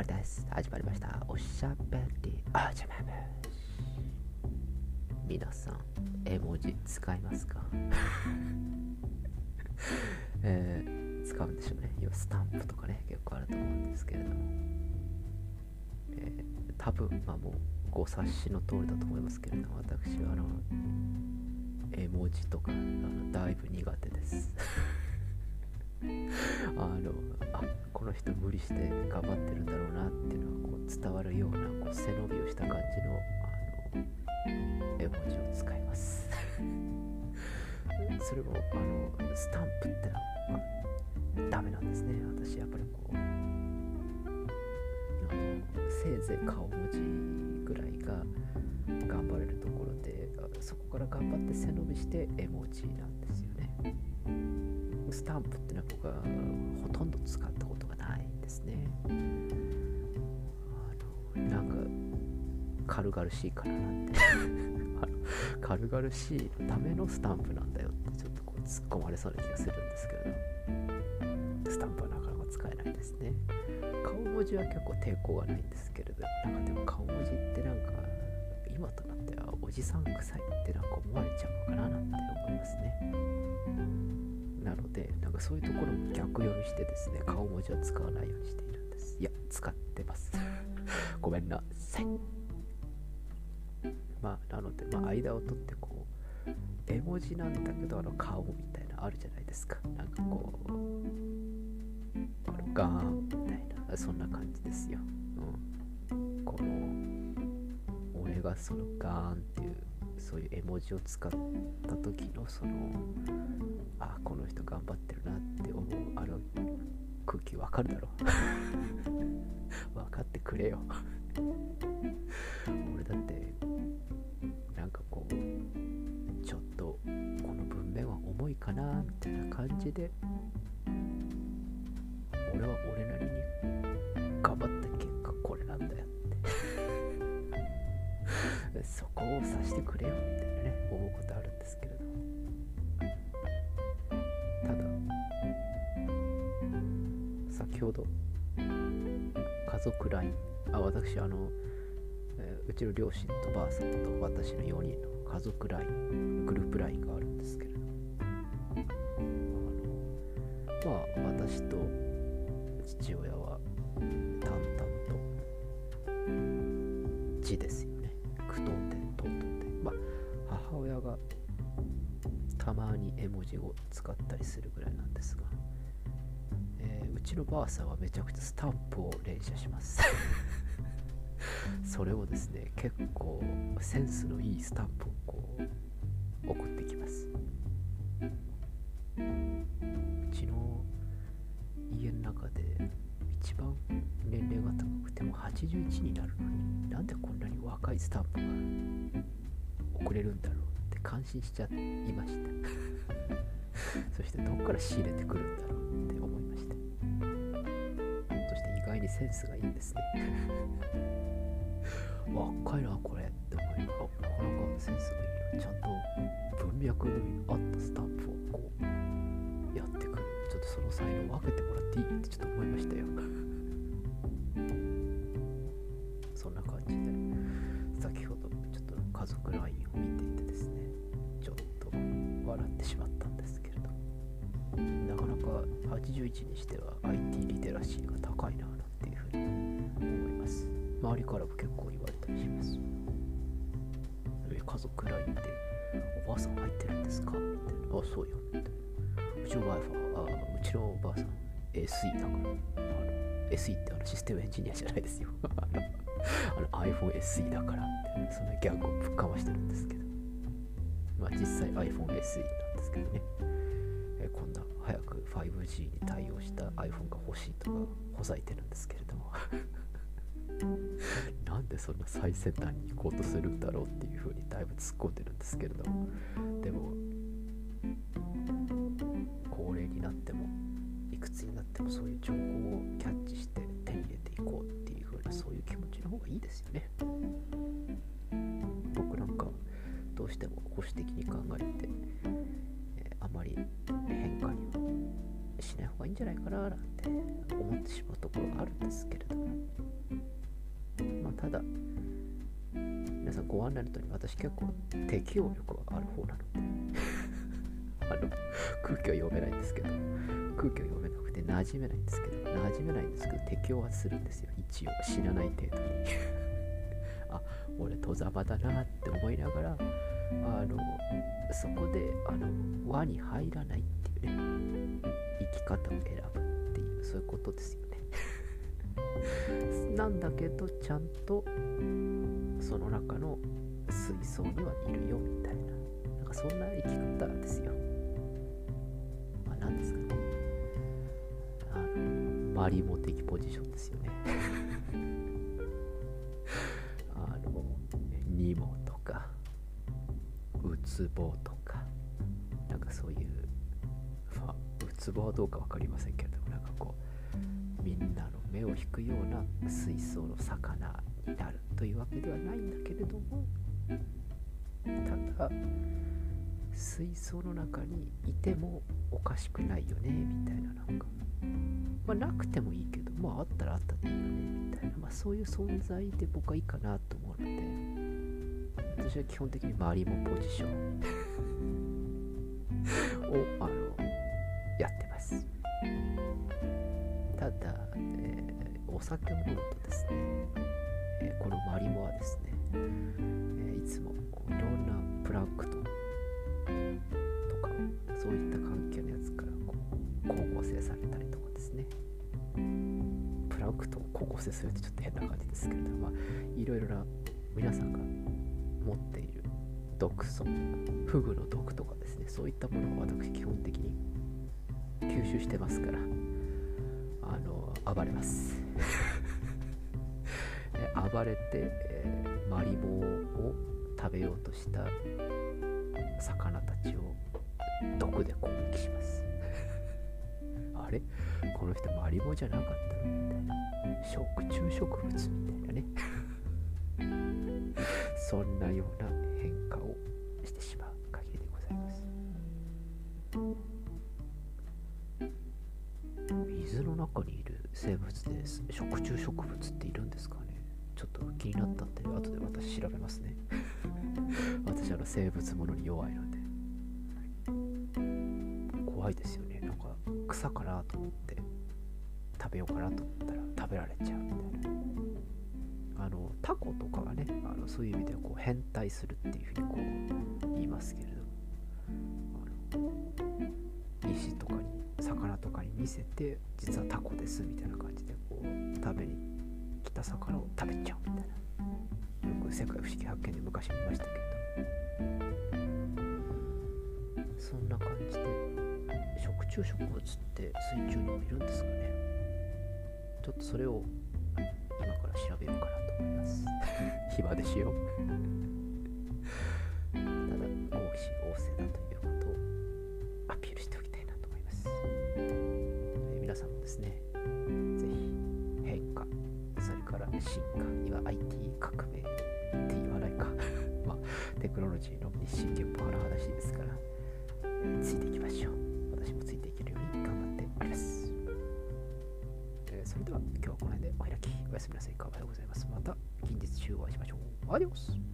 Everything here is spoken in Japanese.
はいです。始まりました。おしゃべりおじゃまむ皆さん、絵文字使いますか？えー使うんでしょうね。今、スタンプとかね、結構あると思うんですけれども。えー多分、まあもう、ご察しの通りだと思いますけれども、私は、あの、絵文字とか、あのだいぶ苦手です。あのあこの人無理して頑張ってるんだろうなっていうのがこう伝わるようなこう背伸びをした感じのあの絵文字を使います。それもあのスタンプってのは、ダメなんですね。私やっぱりこうあのせいぜい顔文字ぐらいが頑張れるところでそこから頑張って背伸びして絵文字なんですよ。スタンプってのは僕はほとんど使ったことがないんですね。あのなんか軽々しいからなんて 軽々しいためのスタンプなんだよってちょっとこう突っ込まれそうな気がするんですけどスタンプはなかなか使えないですね。顔文字は結構抵抗がないんですけれどなんかでも顔文字ってなんか今となってはおじさん臭いってなんか思われちゃうのかななんて思いますね。なのでなんかそういうところも逆読みしてですね顔文字は使わないようにしているんです。いや使ってます。ごめんなさい。まあなのでまあ間を取ってこう絵文字なんだけどあの顔みたいなあるじゃないですか。なんかこうあのガーンみたいなそんな感じですよ、うん、この俺がそのガーンっていうそういう絵文字を使った時のその空気わかるだろ。分かってくれよ。俺だってなんかこうちょっとこの文面は重いかなみたいな感じで俺は俺なりに頑張った結果これなんだよって。そこを察してくれよみたいなね思うことあるんですけれどた先ほど家族 LINE あ私あの、うちの両親とばあさんと私の4人の家族 LINE グループ LINE があるんですけれどあのまあ私と父親は淡々と字ですよね。句読点等々で。まあ母親がたまに絵文字を使ったりするぐらいなんですが、うちのばあさんはめちゃくちゃスタンプを連写します。それをですね結構センスのいいスタンプをこう送ってきます。うちの家の中で一番年齢が高くても81になるのになんでこんなに若いスタンプが送れるんだろうって感心しちゃいましたそしてどっから仕入れてくるんだろうって思外にセンスがいいんですね。若いなこれ。って思いながらなかなかセンスがいい。なちゃんと文脈に合ったスタンプをこうやってくる。ちょっとその才能分けてもらっていいってちょっと思いましたよ。そんな感じで。先ほどちょっと家族 LINE を見ていてですねちょっと笑ってしまったんですけれど。なかなか81にしては IT リテラシーが高いななんていうふうに思います。周りからも結構言われたりします家族 LINE でおばあさん入ってるんですか？ってあそうよって。うちの場合はあうちのおばあさん SE だから。あの SE ってあのシステムエンジニアじゃないですよ。あの iPhone SE だからってそのギャグをぶっかましてるんですけど。まあ実際 iPhone SE なんですけどね。5G に対応した iPhone が欲しいとかほざいてるんですけれども。なんでそんな最先端に行こうとするんだろうっていうふうにだいぶ突っ込んでるんですけれども。でも高齢になってもいくつになってもそういう情報をキャッチして手に入れていこうっていうふうなそういう気持ちの方がいいですよね。僕なんかどうしても保守的に考えて、えあまり変化にはしない方がいいんじゃないかななんて思ってしまうところがあるんですけれどもまあただ皆さんご案内のとおり私結構適応力がある方なのであの空気は読めないんですけど空気は読めなくて馴染めないんですけど馴染めないんですけど適応はするんですよ。一応知らない程度に。あ俺戸ざまだなって思いながらあのそこであの輪に入らないっていうね生き方を選ぶっていうそういうことですよね。なんだけどちゃんとその中の水槽にはいるよみたいな。なんかそんな生き方ですよ。まあ何ですかね。あのマリモ的ポジションですよね。あのニモとツボとかなんかそういうまあウツボはどうか分かりませんけれどもなんかこうみんなの目を引くような水槽の魚になるというわけではないんだけれどもただ水槽の中にいてもおかしくないよねみたいななんかまあなくてもいいけどまああったらあったでいいよねみたいなまあそういう存在で僕はいいかなと思私は基本的に周りもポジション。をあのやってます。ただ、えーお酒を飲むとですね、えーこのマリモはですね、えーいつもこういろんなプランクトンとかそういった環境のやつからこう光合成されたりとかですね。プランクトンを光合成するってちょっと変な感じですけれども、まあ、いろいろな皆さんが持っている毒素フグの毒とかですねそういったものを私基本的に吸収してますからあの暴れます。暴れて、えーマリモを食べようとした魚たちを毒で攻撃します。あれ？この人マリモじゃなかったの？みたいな。食虫植物みたいなね。そんなような変化をしてしまう限りでございます。水の中にいる生物です食虫植物っているんですかね。ちょっと気になったんで後で私調べますね。私あの生物ものに弱いので。怖いですよね。なんか草かなと思って食べようかなと思ったら食べられちゃうみたいな。タコとかがねあのそういう意味ではこう変態するっていうふうにこう言いますけれどあの石とかに魚とかに見せて実はタコですみたいな感じでこう食べに来た魚を食べちゃうみたいな。よく世界不思議発見で昔見ましたけどそんな感じで食虫植物って水中にもいるんですかね。ちょっとそれを今から調べようかな。思います。暇でしよ。うただ合否旺盛だということをアピールしておきたいなと思います、えー皆さんもですねぜひ変化それから進化には IT 革命って言わないか。まあテクノロジーの日進やすみなさい。かがでございます。また近日中お会いしましょう。アディオス